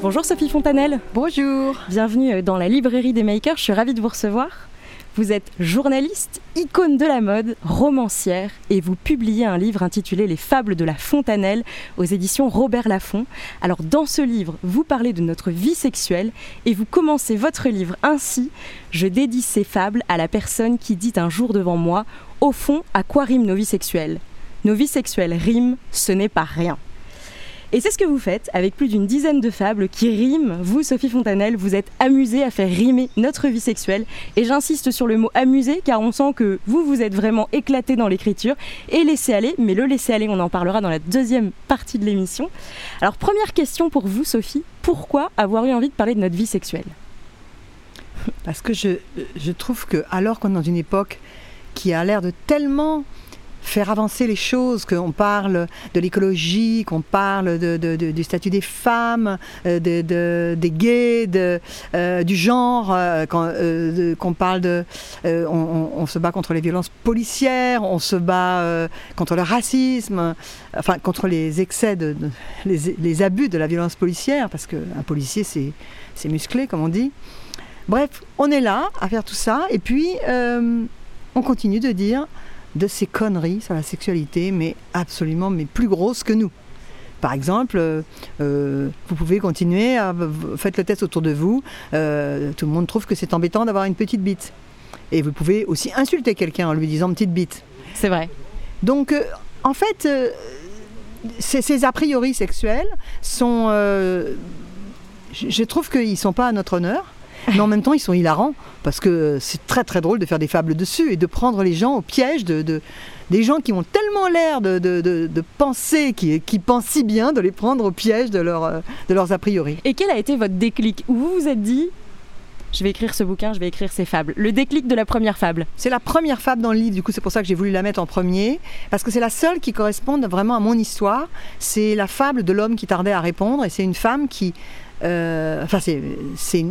Bonjour Sophie Fontanelle. Bonjour. Bienvenue dans la librairie des makers, je suis ravie de vous recevoir. Vous êtes journaliste, icône de la mode, romancière et vous publiez un livre intitulé Les fables de la Fontanelle aux éditions Robert Laffont. Alors dans ce livre, vous parlez de notre vie sexuelle et vous commencez votre livre ainsi Je dédie ces fables à la personne qui dit un jour devant moi Au fond, à quoi riment nos vies sexuelles? Nos vies sexuelles riment, ce n'est pas rien. Et c'est ce que vous faites avec plus d'une dizaine de fables qui riment. Vous, Sophie Fontanelle, vous êtes amusée à faire rimer notre vie sexuelle. Et j'insiste sur le mot amusé car on sent que vous, vous êtes vraiment éclaté dans l'écriture et laissez aller. Mais le laisser aller, on en parlera dans la deuxième partie de l'émission. Alors, première question pour vous, Sophie. Pourquoi avoir eu envie de parler de notre vie sexuelle? Parce que je, je trouve que, alors qu'on est dans une époque qui a l'air de tellement faire avancer les choses, qu'on parle de l'écologie, qu'on parle du statut des femmes, euh, de, des gays, euh, du genre, euh, qu'on parle de... On, se bat contre les violences policières, on se bat contre le racisme, enfin contre les excès, de, les, les, abus de la violence policière, parce qu'un policier c'est musclé, comme on dit. Bref, on est là à faire tout ça, et puis on continue de dire de ces conneries sur la sexualité, mais absolument mais plus grosses que nous. Par exemple, euh, euh, vous pouvez continuer, à, faites le test autour de vous, euh, tout le monde trouve que c'est embêtant d'avoir une petite bite. Et vous pouvez aussi insulter quelqu'un en lui disant petite bite. C'est vrai. Donc, en fait, ces, ces, a priori sexuels sont... je trouve qu'ils ne sont pas à notre honneur mais en même temps ils sont hilarants parce que c'est très très drôle de faire des fables dessus et de prendre les gens au piège de, des gens qui ont tellement l'air de, de, penser, qui, qui, pensent si bien, de les prendre au piège de, leur, de leurs a priori. Et quel a été votre déclic Où vous vous êtes dit je vais écrire ce bouquin, je vais écrire ces fables. Le déclic de la première fable. C'est la première fable dans le livre, du coup c'est pour ça que j'ai voulu la mettre en premier, parce que c'est la seule qui correspond vraiment à mon histoire. C'est la fable de l'homme qui tardait à répondre, et c'est une femme qui euh, enfin, c'est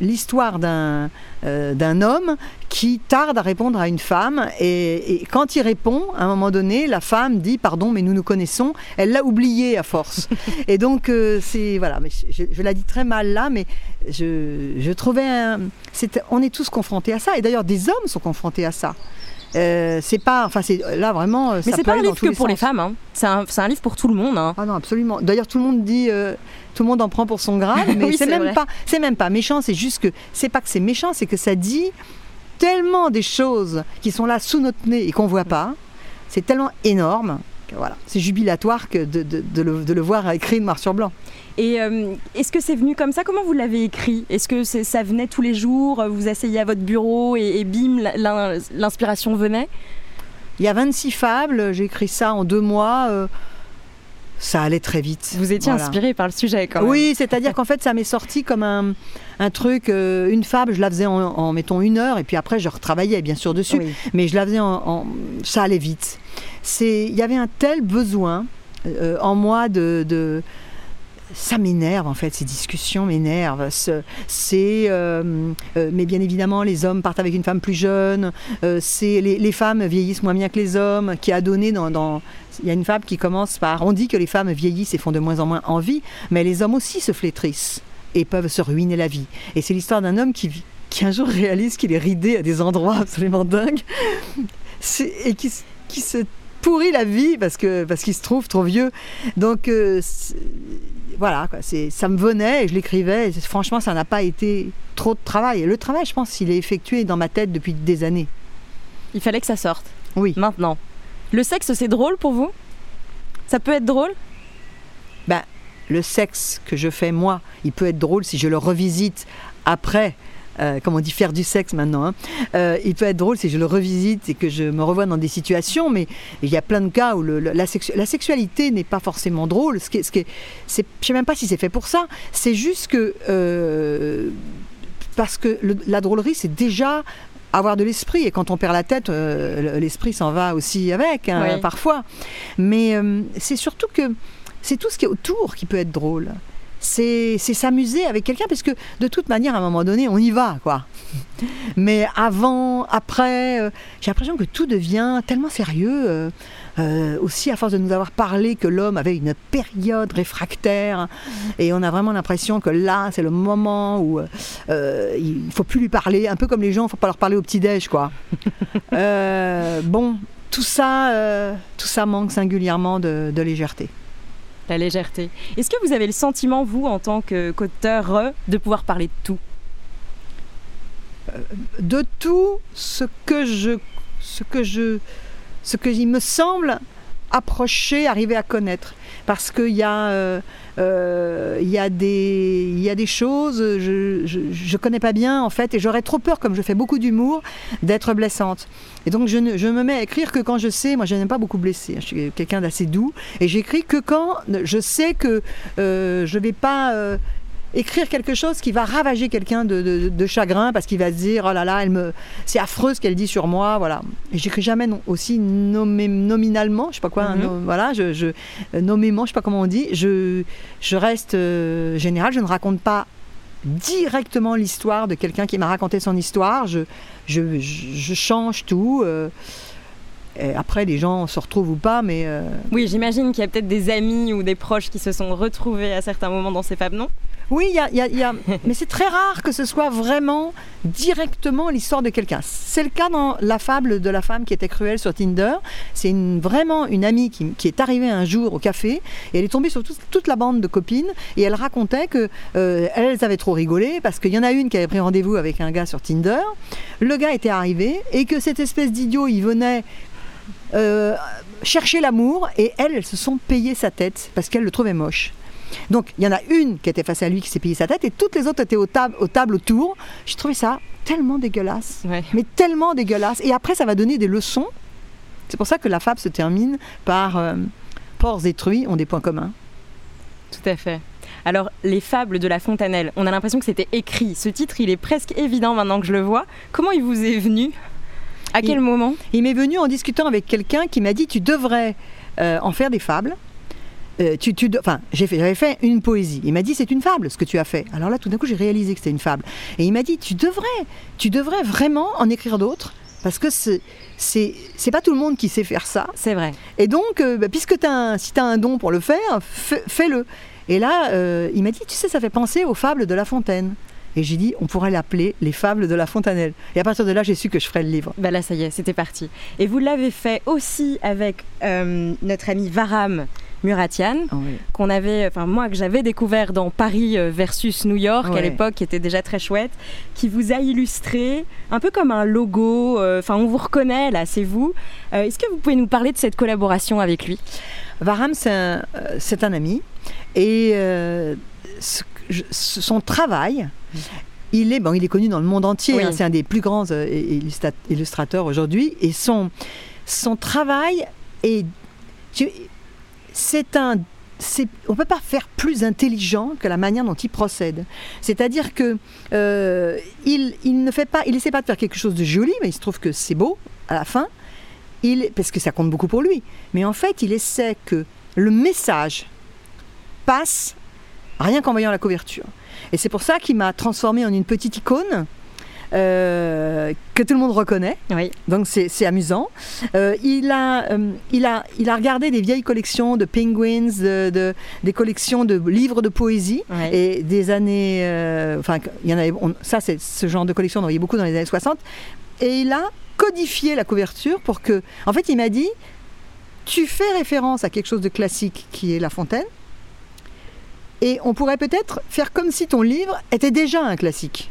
l'histoire d'un euh, d'un homme qui tarde à répondre à une femme et, quand il répond, à un moment donné, la femme dit pardon, mais nous nous connaissons. Elle l'a oublié à force. et donc euh, c'est voilà, mais je, je, la dis très mal là, mais je, je trouvais, un, on est tous confrontés à ça et d'ailleurs des hommes sont confrontés à ça. Euh, c'est pas, enfin c'est là vraiment. Mais c'est pas un livre que pour les femmes. Hein. C'est un, un, livre pour tout le monde. Hein. Ah non, absolument. D'ailleurs, tout le monde dit, euh, tout le monde en prend pour son grade, mais c'est même pas, c'est même pas méchant. C'est juste que c'est pas que c'est méchant, c'est que ça dit tellement des choses qui sont là sous notre nez et qu'on voit pas. C'est tellement énorme. voilà, c'est jubilatoire que de, de, de, le, de, le, voir écrit noir sur blanc. Et euh, est-ce que c'est venu comme ça? Comment vous l'avez écrit? Est-ce que ça venait tous les jours? Vous asseyez à votre bureau et, bim, l'inspiration venait? Il y a 26 fables, j'ai écrit ça en deux mois. Euh, ça allait très vite. Vous étiez inspiré par le sujet quand même. Oui, c'est-à-dire qu'en fait, ça m'est sorti comme un, un truc, euh, une fable, je la faisais en, mettons une heure, et puis après, je retravaillais bien sûr dessus, mais je la faisais en, ça allait vite. Il y avait un tel besoin en moi de ça m'énerve en fait, ces discussions m'énervent. C'est, euh, euh, mais bien évidemment, les hommes partent avec une femme plus jeune. Euh, c'est les, femmes vieillissent moins bien que les hommes. Qui a donné dans, il y a une fable qui commence par, on dit que les femmes vieillissent et font de moins en moins envie, mais les hommes aussi se flétrissent et peuvent se ruiner la vie. Et c'est l'histoire d'un homme qui, qui un jour réalise qu'il est ridé à des endroits absolument dingues et qui, qui se pourrit la vie parce que parce qu'il se trouve trop vieux. Donc voilà, quoi, ça me venait et je l'écrivais. Franchement, ça n'a pas été trop de travail. Le travail, je pense, il est effectué dans ma tête depuis des années. Il fallait que ça sorte. Oui. Maintenant. Le sexe, c'est drôle pour vous? Ça peut être drôle? Ben, le sexe que je fais moi, il peut être drôle si je le revisite après euh, comme on dit, faire du sexe maintenant. Hein. Euh, il peut être drôle si je le revisite et que je me revois dans des situations, mais il y a plein de cas où le, la, sexualité n'est pas forcément drôle. Ce qui, ce qui je ne sais même pas si c'est fait pour ça. C'est juste que euh, parce que la drôlerie, c'est déjà avoir de l'esprit. Et quand on perd la tête, l'esprit s'en va aussi avec, hein, parfois. Mais c'est surtout que c'est tout ce qui est autour qui peut être drôle c'est s'amuser avec quelqu'un, parce que de toute manière, à un moment donné, on y va, quoi. Mais avant, après, euh, j'ai l'impression que tout devient tellement sérieux. Euh, euh, aussi à force de nous avoir parlé que l'homme avait une période réfractaire et on a vraiment l'impression que là c'est le moment où il faut plus lui parler un peu comme les gens faut pas leur parler au petit déj quoi bon tout ça tout ça manque singulièrement de légèreté la légèreté. Est-ce que vous avez le sentiment, vous, en tant qu'auteur, de pouvoir parler de tout? Euh, De tout ce que je, ce que je, ce que il me semble approcher, arriver à connaître. Parce qu'il y, euh, euh, y, a des, y a des choses, je ne connais pas bien en fait, et j'aurais trop peur, comme je fais beaucoup d'humour, d'être blessante. Et donc je, ne, je, me mets à écrire que quand je sais, moi je n'aime pas beaucoup blesser, je suis quelqu'un d'assez doux, et j'écris que quand je sais que euh, je ne vais pas écrire quelque chose qui va ravager quelqu'un de, chagrin parce qu'il va se dire oh là là, elle me, c'est affreux ce qu'elle dit sur moi, voilà. Et j'écris jamais non, aussi nommé, nominalement, je sais pas quoi, mhm. voilà, je, je, nommément, je sais pas comment on dit, je, je reste euh, général, je ne raconte pas directement l'histoire de quelqu'un qui m'a raconté son histoire, je, je, je change tout. Euh, et après, les gens se retrouvent ou pas, mais... Euh, oui, j'imagine qu'il y a peut-être des amis ou des proches qui se sont retrouvés à certains moments dans ces fables, non? Oui, il y a, mais c'est très rare que ce soit vraiment directement l'histoire de quelqu'un. C'est le cas dans la fable de la femme qui était cruelle sur Tinder. C'est vraiment une amie qui, est arrivée un jour au café et elle est tombée sur toute la bande de copines et elle racontait que euh, elles avaient trop rigolé parce qu'il y en a une qui avait pris rendez-vous avec un gars sur Tinder. Le gars était arrivé et que cette espèce d'idiot, il venait euh, chercher l'amour et elles, elles se sont payées sa tête parce qu'elles le trouvaient moche. Donc il y en a une qui était face à lui qui s'est payé sa tête et toutes les autres étaient aux, tables, aux tables autour. J'ai trouvé ça tellement dégueulasse. Mais tellement dégueulasse. Et après, ça va donner des leçons. C'est pour ça que la fable se termine par euh, Ports détruits ont des points communs. Tout à fait. Alors, les fables de La Fontanelle, on a l'impression que c'était écrit. Ce titre, il est presque évident maintenant que je le vois. Comment il vous est venu? À quel moment? Il m'est venu en discutant avec quelqu'un qui m'a dit Tu devrais euh, en faire des fables euh, tu, tu, enfin, j'avais fait une poésie. Il m'a dit c'est une fable ce que tu as fait. Alors là, tout d'un coup, j'ai réalisé que c'était une fable. Et il m'a dit tu devrais, tu devrais vraiment en écrire d'autres parce que c'est c'est pas tout le monde qui sait faire ça. C'est vrai. Et donc, euh, bah, puisque as si tu as un don pour le faire, fais-le. Et là, euh, il m'a dit tu sais, ça fait penser aux fables de La Fontaine. Et j'ai dit, on pourrait l'appeler Les Fables de la Fontanelle. Et à partir de là, j'ai su que je ferais le livre. Ben là, ça y est, c'était parti. Et vous l'avez fait aussi avec notre ami Varam, Muratian, ah qu'on avait, enfin moi que j'avais découvert dans Paris euh, versus New York à l'époque, qui était déjà très chouette, qui vous a illustré un peu comme un logo. Euh, enfin, on vous reconnaît là, c'est vous. Euh, est-ce que vous pouvez nous parler de cette collaboration avec lui? Varam, c'est un, ami et son travail. Il est, bon, il est connu dans le monde entier, hein, c'est un des plus grands illustrateurs aujourd'hui, et son, son travail est c'est un on ne peut pas faire plus intelligent que la manière dont il procède. C'est-à-dire que euh, ne fait pas, il essaie pas de faire quelque chose de joli, mais il se trouve que c'est beau à la fin, il, parce que ça compte beaucoup pour lui. Mais en fait, il essaie que le message passe rien qu'en voyant la couverture. Et c'est pour ça qu'il m'a transformé en une petite icône euh, que tout le monde reconnaît. Donc c'est amusant. Euh, il, a, euh, il, a, il a regardé des vieilles collections de penguins, de, des collections de livres de poésie et des années. enfin, il y en avait. ça, c'est ce genre de collection, on en voyait beaucoup dans les années 60. Et il a codifié la couverture pour que. En fait, il m'a dit tu fais référence à quelque chose de classique qui est La Fontaine. Et on pourrait peut-être faire comme si ton livre était déjà un classique.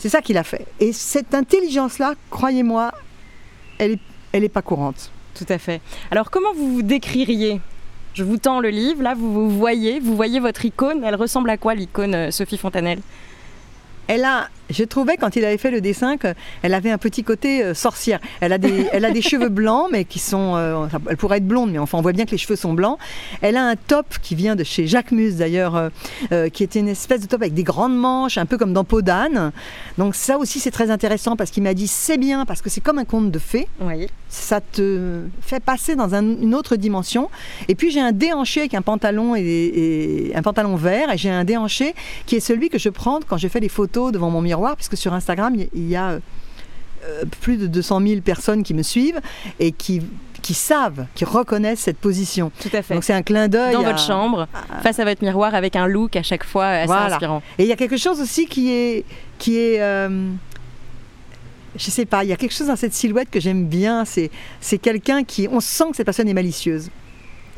C'est ça qu'il a fait. Et cette intelligence-là, croyez-moi, elle n'est elle est pas courante. Tout à fait. Alors comment vous vous décririez? Je vous tends le livre, là vous vous voyez, vous voyez votre icône. Elle ressemble à quoi l'icône euh, Sophie Fontanelle? Elle a, je trouvais quand il avait fait le dessin qu'elle avait un petit côté euh, sorcière. Elle a des, elle a des cheveux blancs, mais qui sont. Euh, elle pourrait être blonde, mais enfin, on voit bien que les cheveux sont blancs. Elle a un top qui vient de chez Jacques Mus d'ailleurs, euh, qui était une espèce de top avec des grandes manches, un peu comme dans Peau d'âne. Donc, ça aussi, c'est très intéressant parce qu'il m'a dit c'est bien, parce que c'est comme un conte de fées. Oui. Ça te fait passer dans une autre dimension. Et puis, j'ai un déhanché avec un pantalon et, un pantalon vert, et j'ai un déhanché qui est celui que je prends quand je fais des photos devant mon miroir, puisque sur Instagram, il y a euh, plus de 200 000 personnes qui me suivent et qui qui savent, qui reconnaissent cette position. Tout à fait. Donc c'est un clin d'œil. Dans votre chambre, face à votre miroir, avec un look à chaque fois assez inspirant. Et il y a quelque chose aussi qui est, qui est, euh, je sais pas, il y a quelque chose dans cette silhouette que j'aime bien. C'est, c'est quelqu'un qui, on sent que cette personne est malicieuse.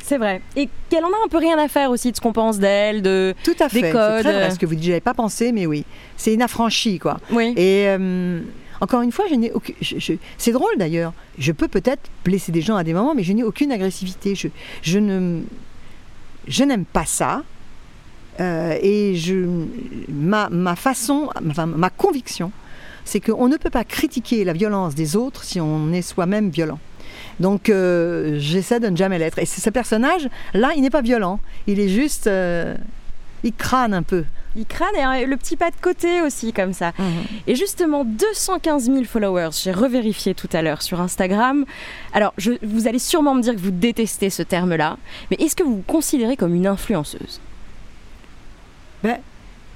C'est vrai. Et qu'elle en a un peu rien à faire aussi de ce qu'on pense d'elle, de Tout à fait. des codes. C'est très vrai ce que vous dites. J'avais pas pensé, mais oui. C'est une affranchie, quoi. Oui. Et euh, encore une fois, je n'ai aucune. C'est drôle d'ailleurs. Je peux peut-être blesser des gens à des moments, mais je n'ai aucune agressivité. Je, je ne. Je n'aime pas ça. Euh, et je, ma, ma façon, enfin, ma conviction, c'est qu'on ne peut pas critiquer la violence des autres si on est soi-même violent. Donc euh, j'essaie de ne jamais l'être. Et ce personnage, là, il n'est pas violent. Il est juste... Euh, il crâne un peu. Il crâne et le petit pas de côté aussi, comme ça. Mhm. Et justement, 215 000 followers, j'ai revérifié tout à l'heure sur Instagram. Alors, je, vous allez sûrement me dire que vous détestez ce terme-là, mais est-ce que vous vous considérez comme une influenceuse? Ben,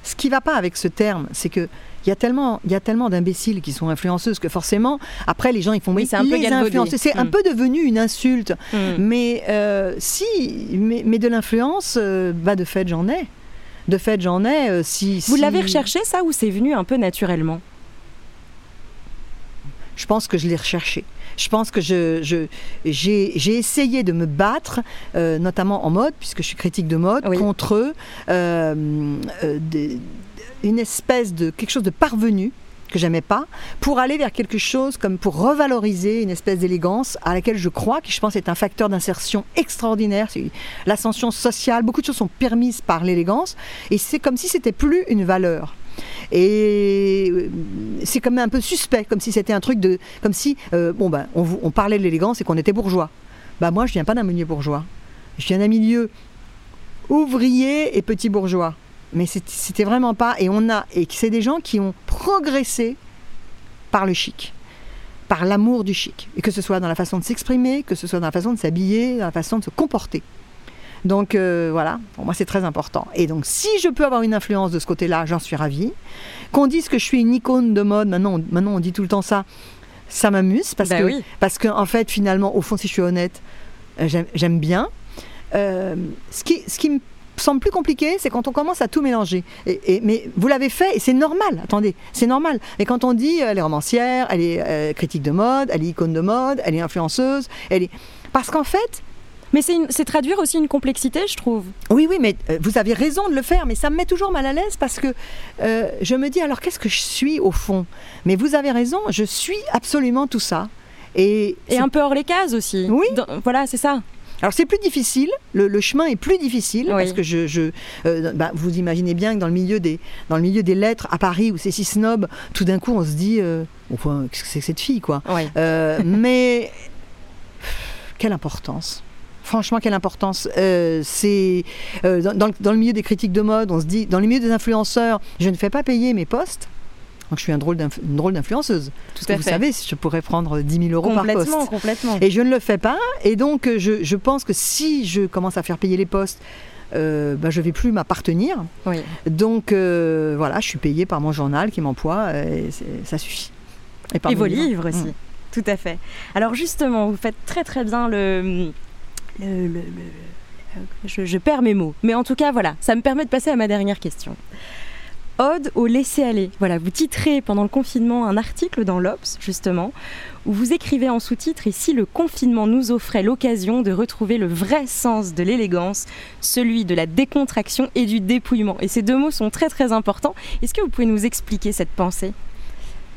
Ce qui ne va pas avec ce terme, c'est que il y a tellement, il y a tellement d'imbéciles qui sont influenceuses que forcément, après les gens ils font oui, c'est un peu C'est un mm. peu devenu une insulte. Mm. Mais euh, si, mais, de l'influence, euh, bah de fait j'en ai. De fait j'en ai. Euh, si, Vous l'avez recherché ça ou c'est venu un peu naturellement? Je pense que je l'ai recherché. Je pense que je, j'ai, essayé de me battre, notamment en mode, puisque je suis critique de mode, contre eux, des, une espèce de quelque chose de parvenu que j'aimais pas, pour aller vers quelque chose comme pour revaloriser une espèce d'élégance à laquelle je crois, qui je pense est un facteur d'insertion extraordinaire. L'ascension sociale, beaucoup de choses sont permises par l'élégance, et c'est comme si c'était plus une valeur. Et euh, c'est comme un peu suspect, comme si c'était un truc de, comme si, euh, bon ben, on, on parlait de l'élégance et qu'on était bourgeois. Bah moi, je viens pas d'un milieu bourgeois. Je viens d'un milieu ouvrier et petit bourgeois mais c'était vraiment pas. Et on a, et c'est des gens qui ont progressé par le chic, par l'amour du chic, et que ce soit dans la façon de s'exprimer, que ce soit dans la façon de s'habiller, dans la façon de se comporter. Donc euh, voilà, pour moi c'est très important. Et donc si je peux avoir une influence de ce côté-là, j'en suis ravie. Qu'on dise que je suis une icône de mode, maintenant, maintenant on dit tout le temps ça, ça m'amuse parce bah que parce qu'en en fait finalement au fond si je suis honnête, euh, j'aime bien. Euh, ce qui ce qui me semble plus compliqué, c'est quand on commence à tout mélanger. Et, mais vous l'avez fait et c'est normal. Attendez, c'est normal. Et quand on dit euh, elle est romancière, elle est euh, critique de mode, elle est icône de mode, elle est influenceuse, elle est parce qu'en fait. Mais c'est traduire aussi une complexité, je trouve. Oui, oui, mais euh, vous avez raison de le faire, mais ça me met toujours mal à l'aise parce que je me dis alors qu'est-ce que je suis au fond? Mais vous avez raison, je suis absolument tout ça. Et, et un peu hors les cases aussi. Oui. voilà, c'est ça. Alors c'est plus difficile, le, chemin est plus difficile parce que je, euh, bah, vous imaginez bien que dans le milieu des dans le milieu des lettres à Paris où c'est si snob, tout d'un coup on se dit euh, qu'est-ce que c'est que cette fille quoi. Euh, mais quelle importance. Franchement, quelle importance. c'est dans, dans, le milieu des critiques de mode, on se dit, dans le milieu des influenceurs, je ne fais pas payer mes postes. Donc je suis un drôle une drôle d'influenceuse. Tout que vous savez, je pourrais prendre 10 000 euros par poste. Complètement, Et je ne le fais pas. Et donc je, je pense que si je commence à faire payer les postes, euh, bah, je ne vais plus m'appartenir. Oui. Donc euh, voilà, je suis payée par mon journal qui m'emploie et ça suffit. Et, vos livres, aussi. Mm. Tout à fait. Alors justement, vous faites très très bien le, le, le, je, je, perds mes mots. Mais en tout cas, voilà, ça me permet de passer à ma dernière question. Ode au laisser-aller. Voilà, vous titrez pendant le confinement un article dans l'Obs, justement, où vous écrivez en sous-titre Et si le confinement nous offrait l'occasion de retrouver le vrai sens de l'élégance, celui de la décontraction et du dépouillement. Et ces deux mots sont très très importants. Est-ce que vous pouvez nous expliquer cette pensée?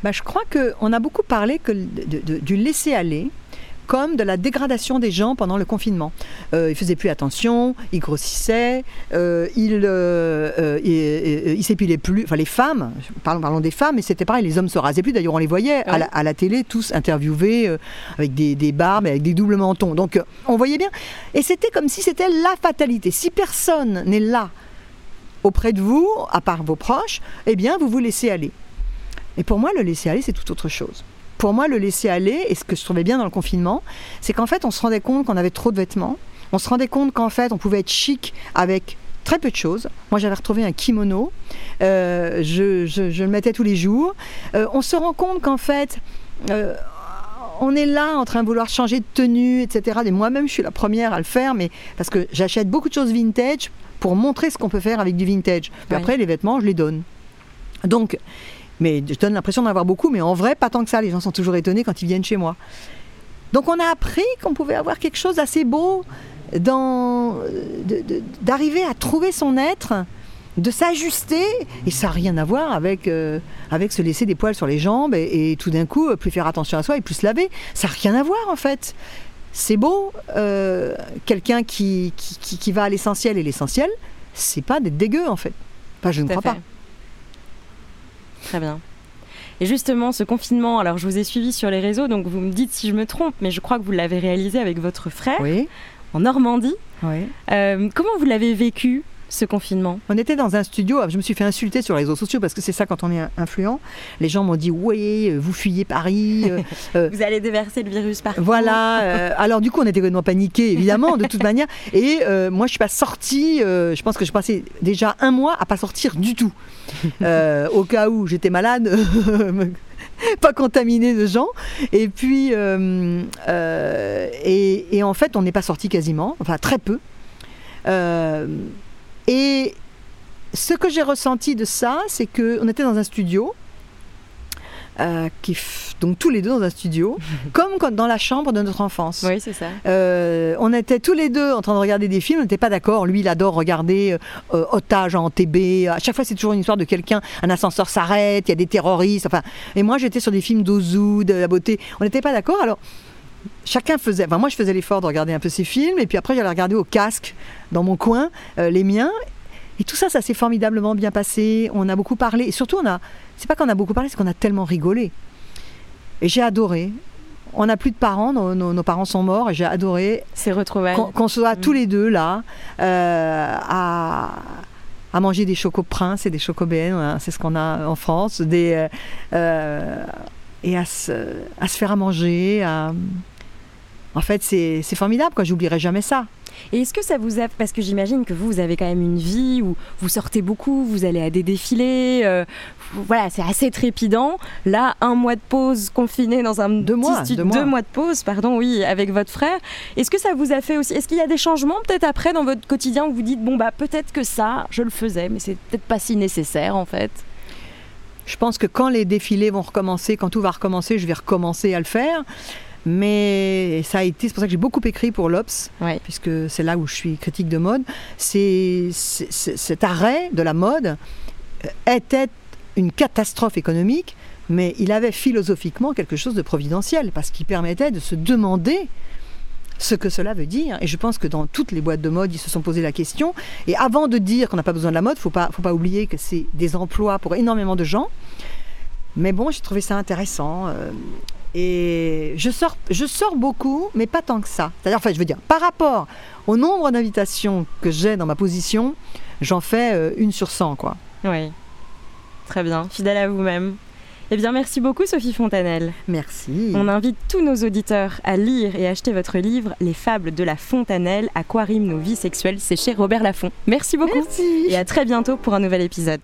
Bah, Je crois qu'on a beaucoup parlé que du laisser-aller comme de la dégradation des gens pendant le confinement. Euh, ils faisaient plus attention, ils grossissaient, euh, ils euh, il, s'épilaient plus. Enfin, les femmes, parlons, parlons des femmes, mais c'était pareil, les hommes se rasaient plus. D'ailleurs, on les voyait à, la, télé tous interviewés avec des, des, barbes, avec des doubles mentons. Donc, on voyait bien. Et c'était comme si c'était la fatalité. Si personne n'est là auprès de vous, à part vos proches, eh bien, vous vous laissez aller. Et pour moi, le laisser aller, c'est tout autre chose. Pour moi, le laisser aller, et ce que je trouvais bien dans le confinement, c'est qu'en fait, on se rendait compte qu'on avait trop de vêtements. On se rendait compte qu'en fait, on pouvait être chic avec très peu de choses. Moi, j'avais retrouvé un kimono. Euh, je, le mettais tous les jours. Euh, on se rend compte qu'en fait, euh, on est là en train de vouloir changer de tenue, etc. Et moi-même, je suis la première à le faire, mais parce que j'achète beaucoup de choses vintage pour montrer ce qu'on peut faire avec du vintage. Puis après, les vêtements, je les donne. Donc, mais je donne l'impression d'en avoir beaucoup, mais en vrai, pas tant que ça. Les gens sont toujours étonnés quand ils viennent chez moi. Donc, on a appris qu'on pouvait avoir quelque chose d'assez beau, d'arriver à trouver son être, de s'ajuster, et ça n'a rien à voir avec, euh, avec se laisser des poils sur les jambes et, tout d'un coup plus faire attention à soi et plus se laver. Ça n'a rien à voir en fait c'est beau, euh, quelqu'un qui, qui, va à l'essentiel, et l'essentiel, c'est pas d'être dégueu en fait. Enfin, je ne crois pas. Très bien. Et justement, ce confinement, alors je vous ai suivi sur les réseaux, donc vous me dites si je me trompe, mais je crois que vous l'avez réalisé avec votre frère en Normandie. Oui. Euh, comment vous l'avez vécu? Ce confinement On était dans un studio, je me suis fait insulter sur les réseaux sociaux parce que c'est ça quand on est influent. Les gens m'ont dit oui, vous fuyez Paris. Euh, euh, vous allez déverser le virus partout. Voilà. Euh, alors du coup, on était complètement paniqués, évidemment, de toute manière. Et moi, je suis pas sortie. je pense que je passais déjà un mois à pas sortir du tout, au cas où j'étais malade. pas contaminé de gens. Et puis, et, et, en fait, on n'est pas sorti quasiment, enfin très peu. Et ce que j'ai ressenti de ça, c'est qu'on était dans un studio, euh, qui donc tous les deux dans un studio, comme dans la chambre de notre enfance. Oui, c'est ça. Euh, on était tous les deux en train de regarder des films, on n'était pas d'accord. Lui, il adore regarder euh, Otage en TB. À chaque fois, c'est toujours une histoire de quelqu'un, un ascenseur s'arrête, il y a des terroristes. Enfin, et moi, j'étais sur des films d'Ozu, de la beauté. On n'était pas d'accord. Alors, chacun faisait. Enfin, moi, je faisais l'effort de regarder un peu ces films, et puis après, j'allais regarder au casque dans mon coin euh, les miens. Et tout ça, ça s'est formidablement bien passé. On a beaucoup parlé, et surtout, on a. C'est pas qu'on a beaucoup parlé, c'est qu'on a tellement rigolé. Et j'ai adoré. On n'a plus de parents, nos, parents sont morts, et j'ai adoré. C'est retrouvé. Qu'on soit tous mm. les deux là euh, à à manger des chocoprinces et des chocobènes, hein, c'est ce qu'on a en France, des, euh, et à se, à se, faire à manger, à, en fait, c'est formidable, quoi. J'oublierai jamais ça. Et est-ce que ça vous a... Parce que j'imagine que vous, vous avez quand même une vie où vous sortez beaucoup, vous allez à des défilés. Euh, voilà, c'est assez trépidant. Là, un mois de pause confiné dans un deux mois, deux, mois. deux mois de pause, pardon, oui, avec votre frère. Est-ce que ça vous a fait aussi Est-ce qu'il y a des changements peut-être après dans votre quotidien où vous dites bon bah peut-être que ça, je le faisais, mais c'est peut-être pas si nécessaire en fait? Je pense que quand les défilés vont recommencer, quand tout va recommencer, je vais recommencer à le faire. Mais ça a été, c'est pour ça que j'ai beaucoup écrit pour l'Obs, puisque c'est là où je suis critique de mode. C'est, cet arrêt de la mode euh, était une catastrophe économique, mais il avait philosophiquement quelque chose de providentiel, parce qu'il permettait de se demander ce que cela veut dire. Et je pense que dans toutes les boîtes de mode, ils se sont posé la question. Et avant de dire qu'on n'a pas besoin de la mode, il ne faut pas oublier que c'est des emplois pour énormément de gens. Mais bon, j'ai trouvé ça intéressant. Euh, et je sors, je sors beaucoup, mais pas tant que ça. C'est-à-dire, en fait, je veux dire, par rapport au nombre d'invitations que j'ai dans ma position, j'en fais euh, une sur 100, quoi. Oui. Très bien. Fidèle à vous-même. Eh bien, merci beaucoup, Sophie Fontanelle. Merci. On invite tous nos auditeurs à lire et acheter votre livre Les fables de la Fontanelle, à quoi riment nos vies sexuelles. C'est chez Robert Laffont. Merci beaucoup. Merci. Et à très bientôt pour un nouvel épisode.